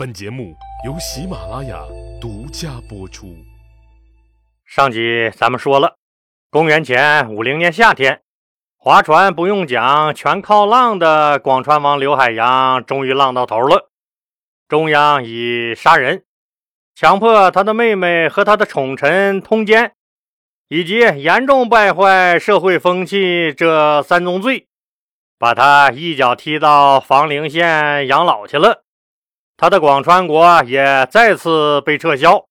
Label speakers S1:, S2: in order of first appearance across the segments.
S1: 本节目由喜马拉雅独家播出。
S2: 上集咱们说了，公元前五零年夏天，划船不用桨，全靠浪的广川王刘海洋终于浪到头了。中央以杀人、强迫他的妹妹和他的宠臣通奸，以及严重败坏社会风气这三宗罪，把他一脚踢到房陵县养老去了。他的广川国也再次被撤销，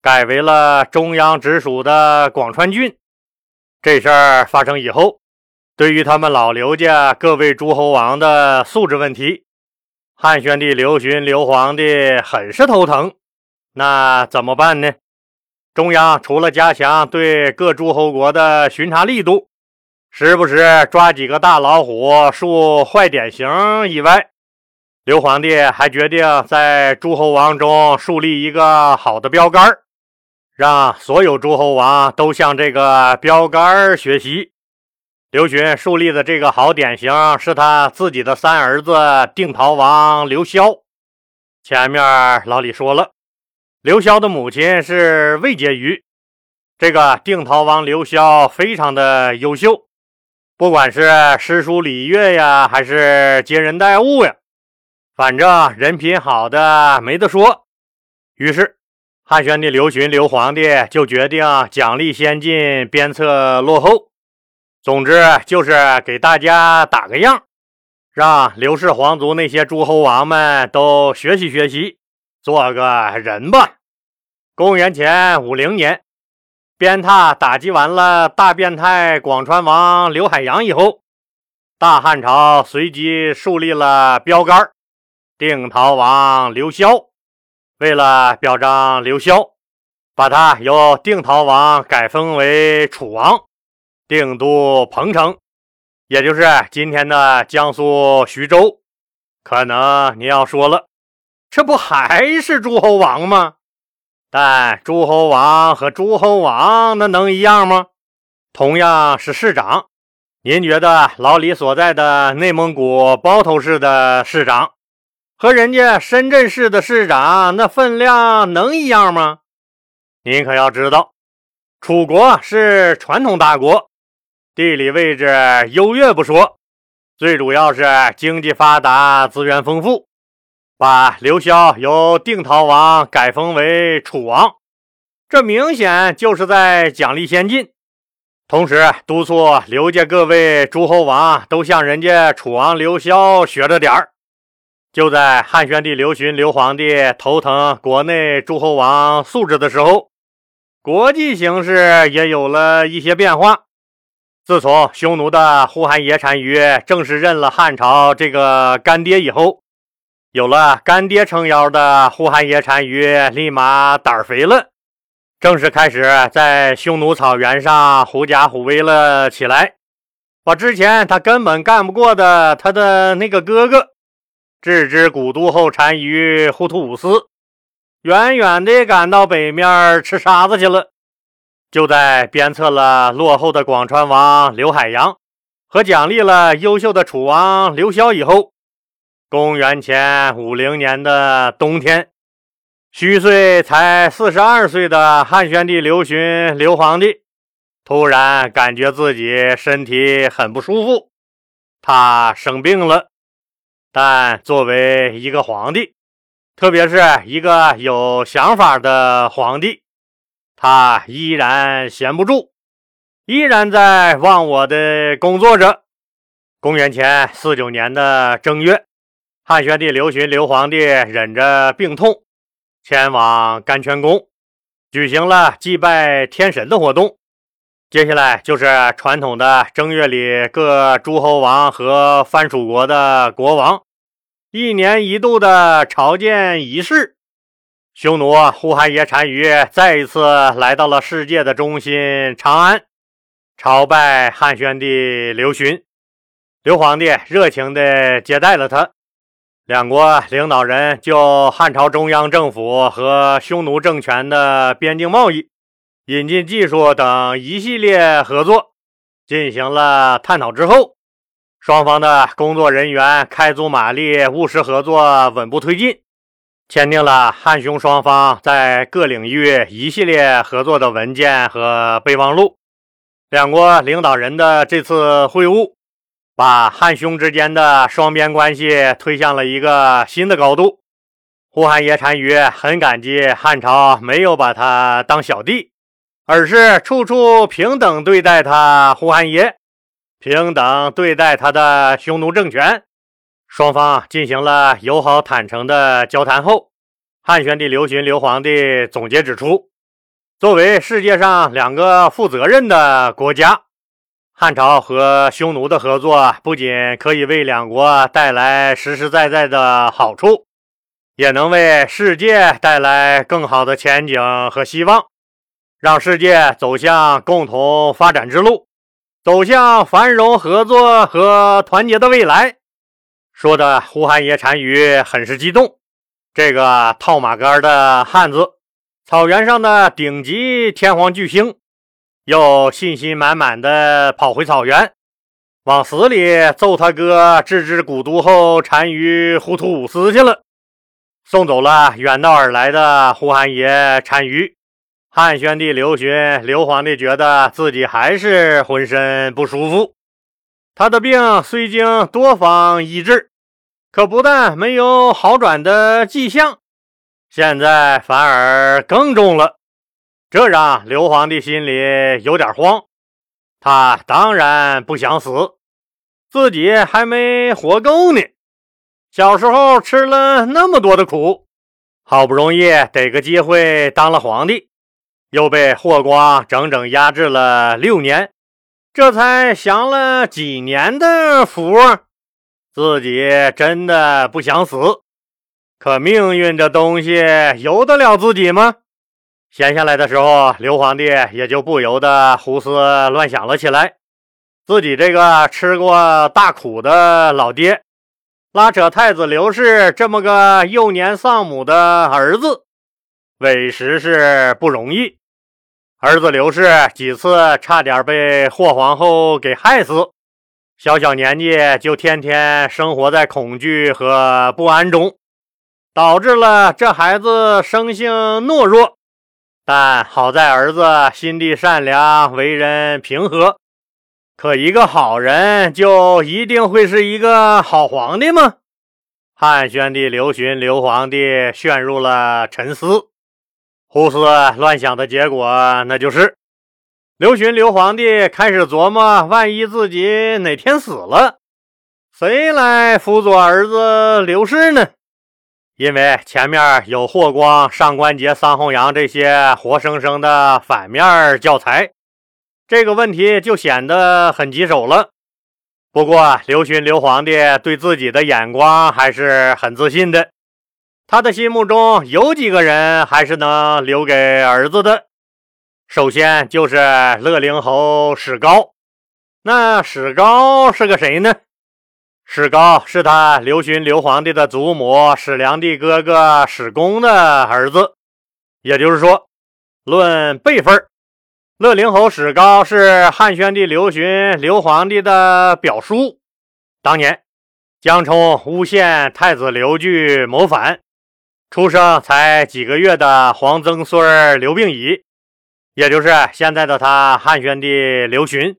S2: 改为了中央直属的广川郡。这事儿发生以后，对于他们老刘家各位诸侯王的素质问题，汉宣帝刘询刘皇帝很是头疼。那怎么办呢？中央除了加强对各诸侯国的巡查力度，时不时抓几个大老虎、树坏典型以外，刘皇帝还决定在诸侯王中树立一个好的标杆让所有诸侯王都向这个标杆学习。刘询树立的这个好典型是他自己的三儿子定陶王刘骁。前面老李说了，刘骁的母亲是魏婕妤，这个定陶王刘骁非常的优秀，不管是诗书礼乐呀，还是接人待物呀。反正人品好的没得说，于是汉宣帝刘询刘皇帝就决定奖励先进，鞭策落后。总之就是给大家打个样，让刘氏皇族那些诸侯王们都学习学习，做个人吧。公元前五零年，鞭挞打击完了大变态广川王刘海洋以后，大汉朝随即树立了标杆定陶王刘骁，为了表彰刘骁，把他由定陶王改封为楚王，定都彭城，也就是今天的江苏徐州。可能你要说了，这不还是诸侯王吗？但诸侯王和诸侯王那能一样吗？同样是市长，您觉得老李所在的内蒙古包头市的市长？和人家深圳市的市长那分量能一样吗？您可要知道，楚国是传统大国，地理位置优越不说，最主要是经济发达、资源丰富。把刘骁由定陶王改封为楚王，这明显就是在奖励先进，同时督促刘家各位诸侯王都向人家楚王刘骁学着点儿。就在汉宣帝刘询刘皇帝头疼国内诸侯王素质的时候，国际形势也有了一些变化。自从匈奴的呼韩邪单于正式认了汉朝这个干爹以后，有了干爹撑腰的呼韩邪单于立马胆儿肥了，正式开始在匈奴草原上狐假虎威了起来，把之前他根本干不过的他的那个哥哥。置之古都后单于呼图五斯，远远地赶到北面吃沙子去了。就在鞭策了落后的广川王刘海洋和奖励了优秀的楚王刘骁以后，公元前五零年的冬天，虚岁才四十二岁的汉宣帝刘询刘皇帝突然感觉自己身体很不舒服，他生病了。但作为一个皇帝，特别是一个有想法的皇帝，他依然闲不住，依然在忘我的工作着。公元前四九年的正月，汉宣帝刘询刘皇帝忍着病痛，前往甘泉宫，举行了祭拜天神的活动。接下来就是传统的正月里各诸侯王和藩属国的国王一年一度的朝见仪式。匈奴呼韩邪单于再一次来到了世界的中心长安，朝拜汉宣帝刘询。刘皇帝热情地接待了他，两国领导人就汉朝中央政府和匈奴政权的边境贸易。引进技术等一系列合作进行了探讨之后，双方的工作人员开足马力，务实合作稳步推进。签订了汉匈双方在各领域一系列合作的文件和备忘录。两国领导人的这次会晤，把汉匈之间的双边关系推向了一个新的高度。呼韩邪单于很感激汉朝没有把他当小弟，而是处处平等对待他呼韩邪，平等对待他的匈奴政权。双方进行了友好坦诚的交谈后，汉宣帝刘询刘皇帝总结指出，作为世界上两个负责任的国家，汉朝和匈奴的合作不仅可以为两国带来实实在在的好处。也能为世界带来更好的前景和希望，让世界走向共同发展之路，走向繁荣、合作和团结的未来。说的呼韩邪单于很是激动。这个套马杆的汉子，草原上的顶级天皇巨星，又信心满满的跑回草原，往死里揍他哥置之古都后单于糊涂五司去了。送走了远道而来的呼韩邪单于，汉宣帝刘询刘皇帝觉得自己还是浑身不舒服。他的病虽经多方医治，可不但没有好转的迹象，现在反而更重了。这让刘皇帝心里有点慌。他当然不想死，自己还没活够呢。小时候吃了那么多的苦，好不容易得个机会当了皇帝，又被霍光整整压制了六年，这才享了几年的福。自己真的不想死，可命运这东西由得了自己吗？闲下来的时候，刘皇帝也就不由得胡思乱想了起来。自己这个吃过大苦的老爹。拉扯太子刘氏这么个幼年丧母的儿子，委实是不容易。儿子刘氏几次差点被霍皇后给害死，小小年纪就天天生活在恐惧和不安中，导致了这孩子生性懦弱。但好在儿子心地善良，为人平和。可一个好人就一定会是一个好皇帝吗？汉宣帝刘询刘皇帝陷入了沉思，胡思乱想的结果，那就是刘询刘皇帝开始琢磨：万一自己哪天死了，谁来辅佐儿子刘氏呢？因为前面有霍光、上官桀、桑弘羊这些活生生的反面教材。这个问题就显得很棘手了。不过，刘询刘皇帝对自己的眼光还是很自信的。他的心目中有几个人还是能留给儿子的。首先就是乐陵侯史高。那史高是个谁呢？史高是他刘询刘皇帝的祖母史良娣哥哥史公的儿子。也就是说，论辈分乐陵侯史高是汉宣帝刘询刘皇帝的表叔。当年江充诬陷太子刘据谋反，出生才几个月的皇曾孙刘病已，也就是现在的他汉宣帝刘询，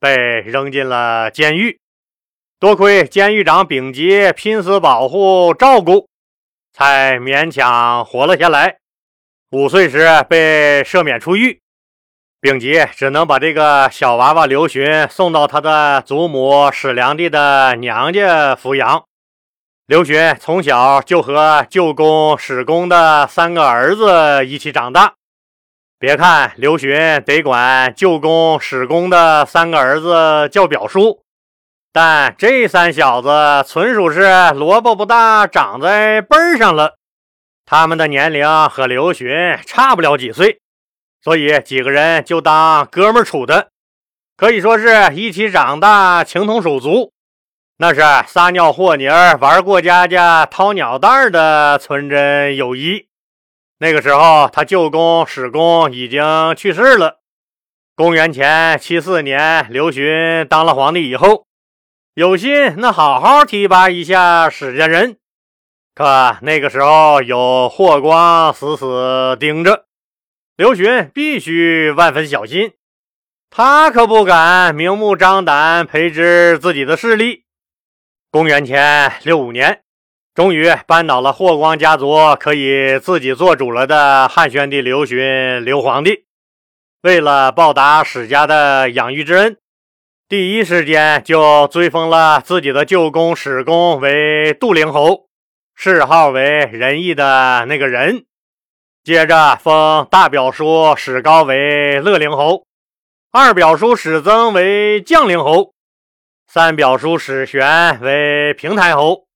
S2: 被扔进了监狱。多亏监狱长丙吉拼死保护照顾，才勉强活了下来。五岁时被赦免出狱。丙吉只能把这个小娃娃刘询送到他的祖母史良娣的娘家抚养。刘询从小就和舅公史公的三个儿子一起长大。别看刘询得管舅公史公的三个儿子叫表叔，但这三小子纯属是萝卜不大长在辈上了。他们的年龄和刘询差不了几岁。所以几个人就当哥们儿处的，可以说是一起长大，情同手足。那是撒尿和泥儿、玩过家家、掏鸟蛋的纯真友谊。那个时候，他舅公史公已经去世了。公元前七四年，刘询当了皇帝以后，有心那好好提拔一下史家人，可那个时候有霍光死死盯着，刘询必须万分小心。他可不敢明目张胆培植自己的势力。公元前六五年，终于扳倒了霍光家族，可以自己做主了的汉宣帝刘询刘皇帝。为了报答史家的养育之恩，第一时间就追封了自己的舅公史公为杜陵侯，谥号为仁义的那个仁。接着封大表叔史高为乐陵侯。二表叔史增为将陵侯，三表叔史玄为平台侯，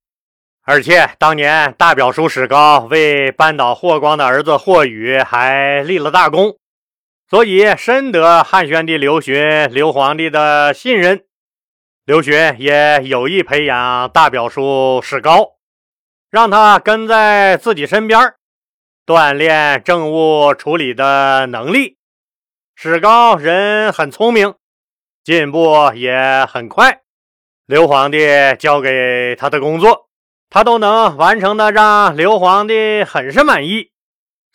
S2: 而且当年大表叔史高为扳倒霍光的儿子霍宇还立了大功，所以深得汉宣帝刘询刘皇帝的信任。刘询也有意培养大表叔史高，让他跟在自己身边，锻炼政务处理的能力。史高人很聪明，进步也很快。刘皇帝交给他的工作，他都能完成的，让刘皇帝很是满意。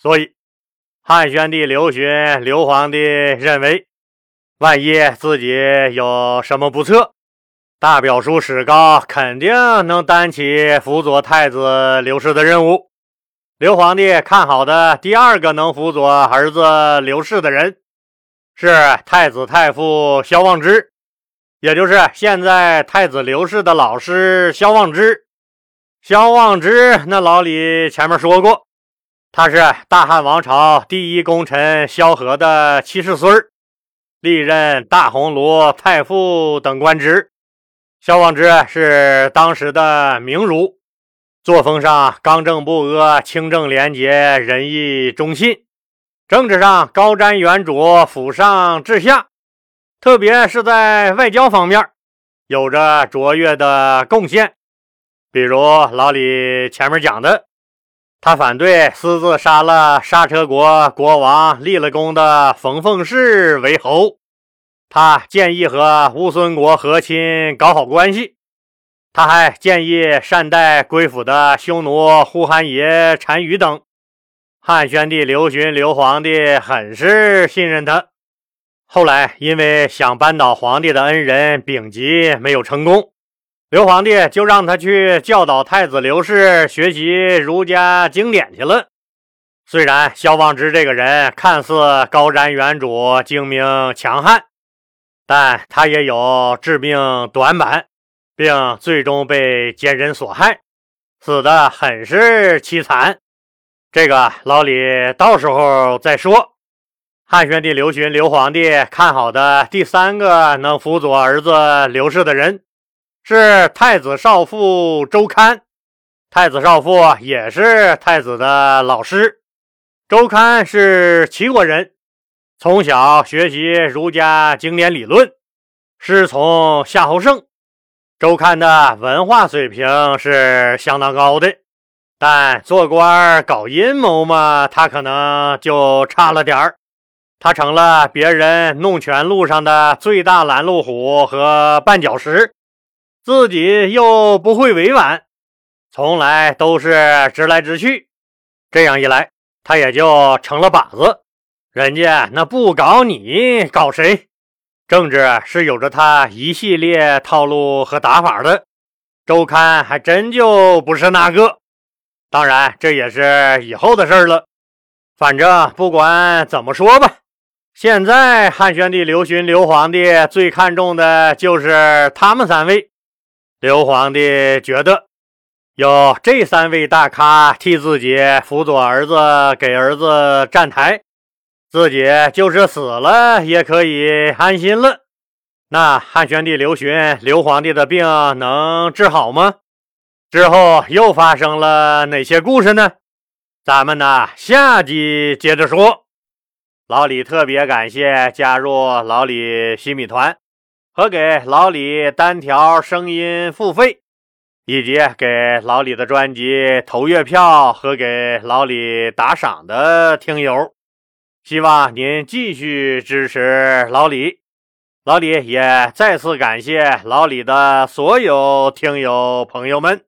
S2: 所以，汉宣帝刘询刘皇帝认为，万一自己有什么不测，大表叔史高肯定能担起辅佐太子刘氏的任务。刘皇帝看好的第二个能辅佐儿子刘氏的人。是太子太傅萧望之，也就是现在太子刘氏的老师萧望之。萧望之，那老李前面说过，他是大汉王朝第一功臣萧何的七世孙历任大鸿胪太傅等官职。萧望之是当时的名儒，作风上刚正不阿，清正廉洁，仁义忠信。政治上高瞻远瞩，俯上至下，特别是在外交方面有着卓越的贡献。比如老李前面讲的，他反对私自杀了刹车国国王立了功的冯凤氏为侯，他建议和乌孙国和亲，搞好关系。他还建议善待归附的匈奴呼韩邪单于等。汉宣帝刘询刘皇帝很是信任他，后来因为想扳倒皇帝的恩人丙吉没有成功，刘皇帝就让他去教导太子刘氏学习儒家经典去了。虽然萧望之这个人看似高瞻远瞩、精明强悍，但他也有致命短板，并最终被奸人所害，死得很是凄惨。这个老李到时候再说。汉宣帝刘询刘皇帝看好的第三个能辅佐儿子刘氏的人是太子少傅周堪。太子少傅也是太子的老师。周堪是齐国人，从小学习儒家经典理论，师从夏侯胜。周堪的文化水平是相当高的。但做官搞阴谋嘛，他可能就差了点儿。他成了别人弄权路上的最大拦路虎和绊脚石，自己又不会委婉，从来都是直来直去。这样一来，他也就成了靶子。人家那不搞你，搞谁？政治是有着他一系列套路和打法的。周刊还真就不是那个。当然，这也是以后的事了。反正不管怎么说吧，现在汉宣帝刘询刘皇帝最看重的就是他们三位。刘皇帝觉得有这三位大咖替自己辅佐儿子，给儿子站台，自己就是死了也可以安心了。那汉宣帝刘询刘皇帝的病能治好吗？之后又发生了哪些故事呢？咱们呢下集接着说。老李特别感谢加入老李新米团和给老李单条声音付费，以及给老李的专辑投月票和给老李打赏的听友。希望您继续支持老李。老李也再次感谢老李的所有听友朋友们。